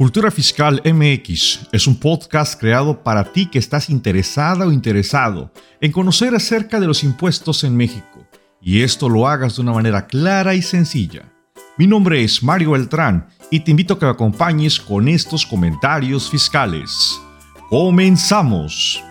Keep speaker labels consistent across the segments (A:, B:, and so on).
A: Cultura Fiscal MX es un podcast creado para ti que estás interesada o interesado en conocer acerca de los impuestos en México y esto lo hagas de una manera clara y sencilla. Mi nombre es Mario Beltrán y te invito a que me acompañes con estos comentarios fiscales. ¡Comenzamos!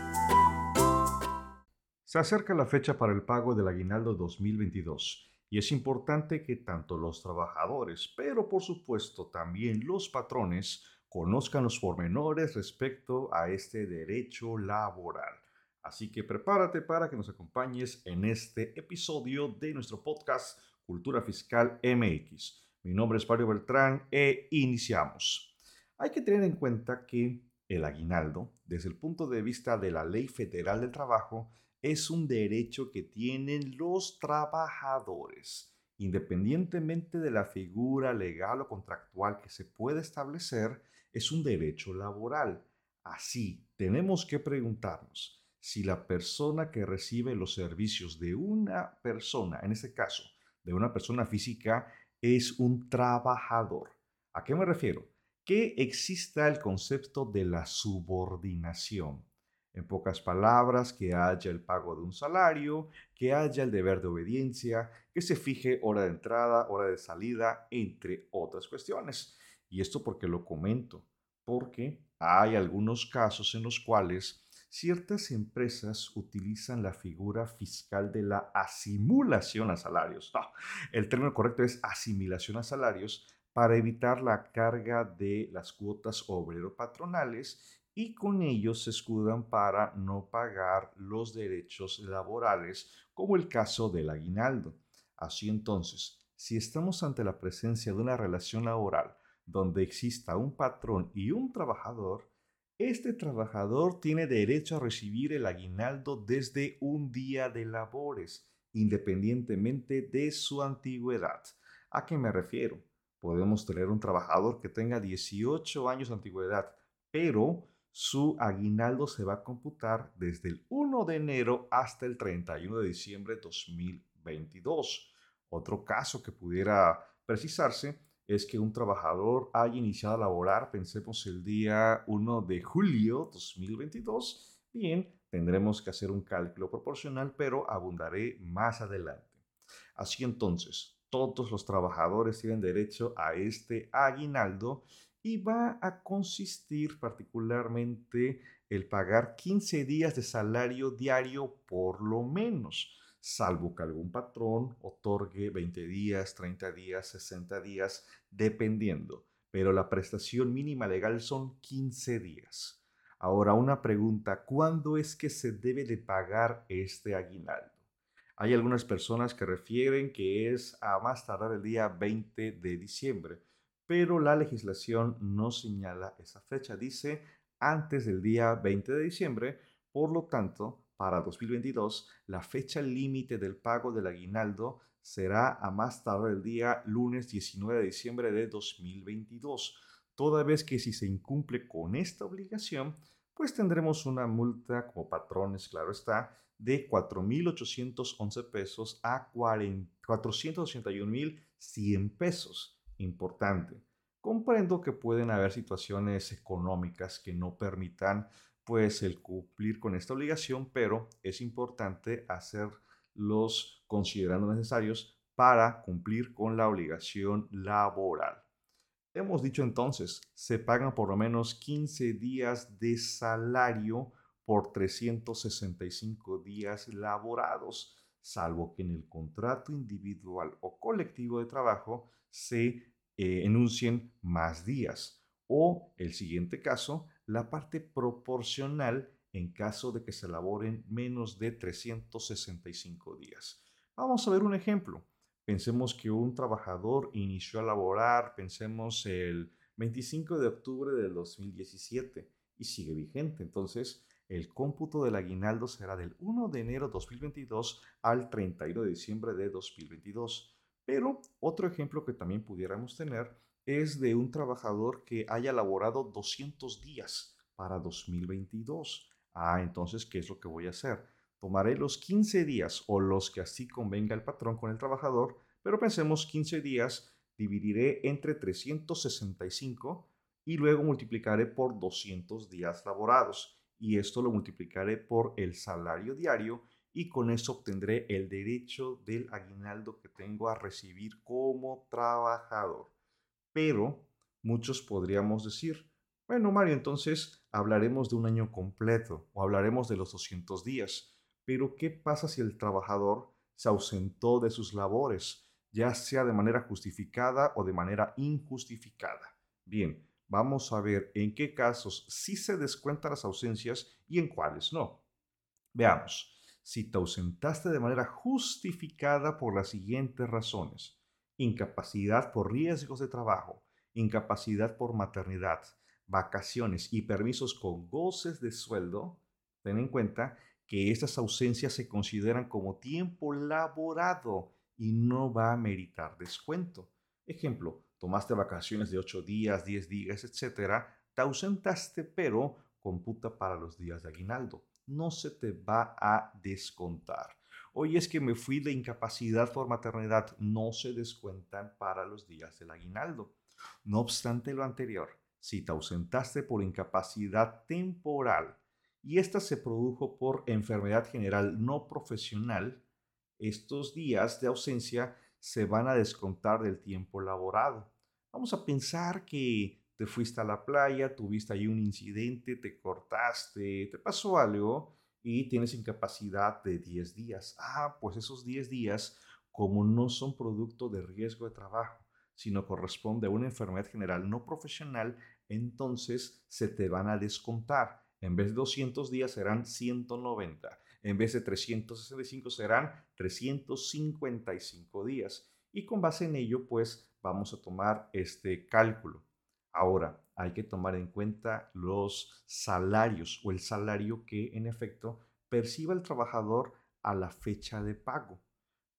A: Se acerca la fecha para el pago del aguinaldo 2022 y es importante que tanto los trabajadores, pero por supuesto también los patrones, conozcan los pormenores respecto a este derecho laboral. Así que prepárate para que nos acompañes en este episodio de nuestro podcast Cultura Fiscal MX. Mi nombre es Mario Beltrán e iniciamos. Hay que tener en cuenta que el aguinaldo, desde el punto de vista de la Ley Federal del Trabajo, es un derecho que tienen los trabajadores, independientemente de la figura legal o contractual que se pueda establecer, es un derecho laboral. Así, tenemos que preguntarnos si la persona que recibe los servicios de una persona, en este caso, de una persona física, es un trabajador. ¿A qué me refiero? Que exista el concepto de la subordinación. En pocas palabras, que haya el pago de un salario, que haya el deber de obediencia, que se fije hora de entrada, hora de salida, entre otras cuestiones. Y esto porque lo comento, porque hay algunos casos en los cuales ciertas empresas utilizan la figura fiscal de la asimulación a salarios. el término correcto es asimilación a salarios para evitar la carga de las cuotas obrero-patronales y con ellos se escudan para no pagar los derechos laborales, como el caso del aguinaldo. Así entonces, si estamos ante la presencia de una relación laboral donde exista un patrón y un trabajador, este trabajador tiene derecho a recibir el aguinaldo desde un día de labores, independientemente de su antigüedad. ¿A qué me refiero? Podemos tener un trabajador que tenga 18 años de antigüedad, pero su aguinaldo se va a computar desde el 1 de enero hasta el 31 de diciembre de 2022. Otro caso que pudiera precisarse es que un trabajador haya iniciado a laborar, pensemos el día 1 de julio 2022, bien, tendremos que hacer un cálculo proporcional, pero abundaré más adelante. Así entonces, todos los trabajadores tienen derecho a este aguinaldo y va a consistir particularmente el pagar 15 días de salario diario por lo menos, salvo que algún patrón otorgue 20 días, 30 días, 60 días, dependiendo. Pero la prestación mínima legal son 15 días. Ahora una pregunta, ¿cuándo es que se debe de pagar este aguinaldo? Hay algunas personas que refieren que es a más tardar el día 20 de diciembre pero la legislación no señala esa fecha, dice antes del día 20 de diciembre, por lo tanto, para 2022, la fecha límite del pago del aguinaldo será a más tarde el día lunes 19 de diciembre de 2022, toda vez que si se incumple con esta obligación, pues tendremos una multa como patrones, claro está, de 4.811 pesos a 481.100 pesos importante. Comprendo que pueden haber situaciones económicas que no permitan pues el cumplir con esta obligación, pero es importante hacerlos considerando necesarios para cumplir con la obligación laboral. Hemos dicho entonces, se pagan por lo menos 15 días de salario por 365 días laborados, salvo que en el contrato individual o colectivo de trabajo se eh, enuncien más días. O el siguiente caso, la parte proporcional en caso de que se elaboren menos de 365 días. Vamos a ver un ejemplo. Pensemos que un trabajador inició a laborar, pensemos el 25 de octubre del 2017 y sigue vigente. Entonces, el cómputo del aguinaldo será del 1 de enero de 2022 al 31 de diciembre de 2022. Pero otro ejemplo que también pudiéramos tener es de un trabajador que haya laborado 200 días para 2022. Ah, entonces, ¿qué es lo que voy a hacer? Tomaré los 15 días o los que así convenga el patrón con el trabajador, pero pensemos 15 días, dividiré entre 365 y luego multiplicaré por 200 días laborados y esto lo multiplicaré por el salario diario y con eso obtendré el derecho del aguinaldo que tengo a recibir como trabajador. Pero muchos podríamos decir, bueno, Mario, entonces hablaremos de un año completo o hablaremos de los 200 días. Pero ¿qué pasa si el trabajador se ausentó de sus labores, ya sea de manera justificada o de manera injustificada? Bien, vamos a ver en qué casos sí se descuentan las ausencias y en cuáles no. Veamos si te ausentaste de manera justificada por las siguientes razones. Incapacidad por riesgos de trabajo, incapacidad por maternidad, vacaciones y permisos con goces de sueldo, ten en cuenta que estas ausencias se consideran como tiempo laborado y no va a meritar descuento. Ejemplo, tomaste vacaciones de 8 días, 10 días, etc. Te ausentaste, pero computa para los días de aguinaldo no se te va a descontar. Hoy es que me fui de incapacidad por maternidad, no se descuentan para los días del aguinaldo. No obstante lo anterior, si te ausentaste por incapacidad temporal y esta se produjo por enfermedad general no profesional, estos días de ausencia se van a descontar del tiempo laborado. Vamos a pensar que te fuiste a la playa, tuviste ahí un incidente, te cortaste, te pasó algo y tienes incapacidad de 10 días. Ah, pues esos 10 días, como no son producto de riesgo de trabajo, sino corresponde a una enfermedad general no profesional, entonces se te van a descontar. En vez de 200 días serán 190. En vez de 365 serán 355 días. Y con base en ello, pues vamos a tomar este cálculo. Ahora, hay que tomar en cuenta los salarios o el salario que en efecto perciba el trabajador a la fecha de pago.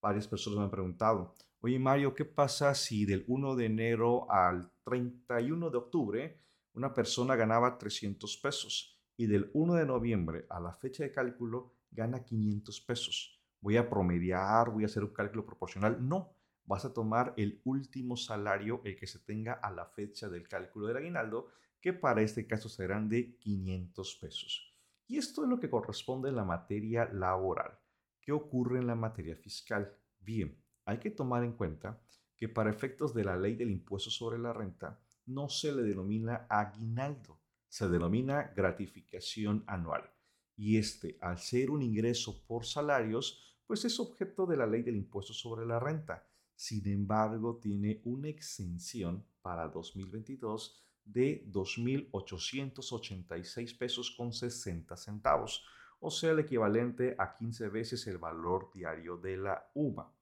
A: Varias personas me han preguntado, oye Mario, ¿qué pasa si del 1 de enero al 31 de octubre una persona ganaba 300 pesos y del 1 de noviembre a la fecha de cálculo gana 500 pesos? ¿Voy a promediar? ¿Voy a hacer un cálculo proporcional? No, vas a tomar el último salario, el que se tenga a la fecha del cálculo del aguinaldo, que para este caso serán de 500 pesos. Y esto es lo que corresponde en la materia laboral. ¿Qué ocurre en la materia fiscal? Bien, hay que tomar en cuenta que para efectos de la ley del impuesto sobre la renta no se le denomina aguinaldo, se denomina gratificación anual. Y este, al ser un ingreso por salarios, pues es objeto de la ley del impuesto sobre la renta sin embargo, tiene una exención para 2022 de 2.886 pesos con 60 centavos, o sea, el equivalente a 15 veces el valor diario de la UMA.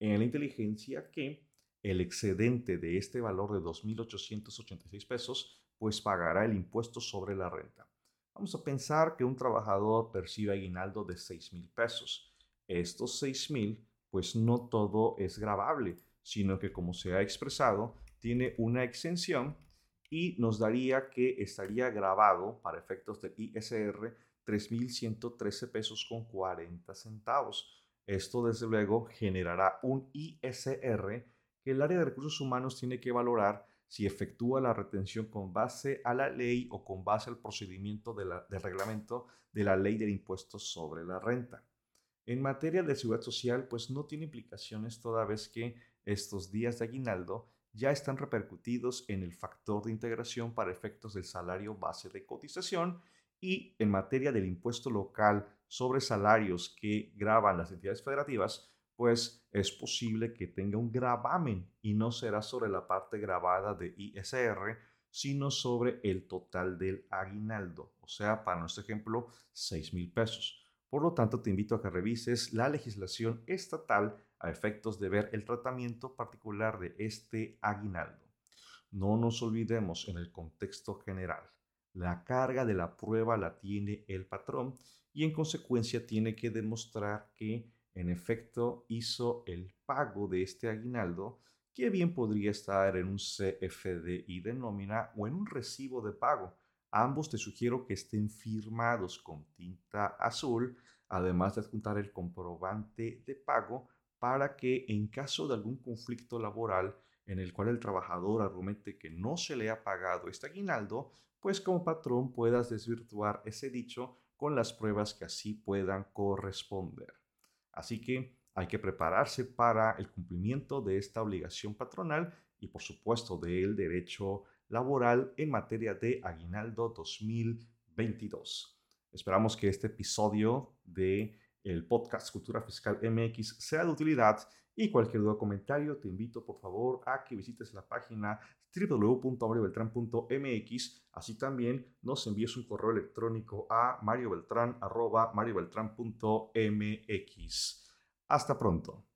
A: En la inteligencia que el excedente de este valor de 2.886 pesos, pues pagará el impuesto sobre la renta. Vamos a pensar que un trabajador percibe aguinaldo de 6.000 pesos. Estos 6.000 pues no todo es grabable, sino que como se ha expresado, tiene una exención y nos daría que estaría grabado para efectos del ISR 3.113 pesos con 40 centavos. Esto desde luego generará un ISR que el área de recursos humanos tiene que valorar si efectúa la retención con base a la ley o con base al procedimiento de del reglamento de la ley del impuesto sobre la renta. En materia de seguridad social, pues no tiene implicaciones toda vez que estos días de aguinaldo ya están repercutidos en el factor de integración para efectos del salario base de cotización y en materia del impuesto local sobre salarios que graban las entidades federativas, pues es posible que tenga un gravamen y no será sobre la parte grabada de ISR, sino sobre el total del aguinaldo, o sea, para nuestro ejemplo, 6 mil pesos. Por lo tanto, te invito a que revises la legislación estatal a efectos de ver el tratamiento particular de este aguinaldo. No nos olvidemos en el contexto general. La carga de la prueba la tiene el patrón y en consecuencia tiene que demostrar que en efecto hizo el pago de este aguinaldo que bien podría estar en un CFDI de nómina o en un recibo de pago Ambos te sugiero que estén firmados con tinta azul, además de adjuntar el comprobante de pago para que en caso de algún conflicto laboral en el cual el trabajador argumente que no se le ha pagado este aguinaldo, pues como patrón puedas desvirtuar ese dicho con las pruebas que así puedan corresponder. Así que hay que prepararse para el cumplimiento de esta obligación patronal y por supuesto del derecho laboral en materia de aguinaldo 2022. Esperamos que este episodio de el podcast Cultura Fiscal MX sea de utilidad y cualquier duda o comentario te invito por favor a que visites la página www.mariobeltran.mx así también nos envíes un correo electrónico a mariobeltran.mx. Hasta pronto.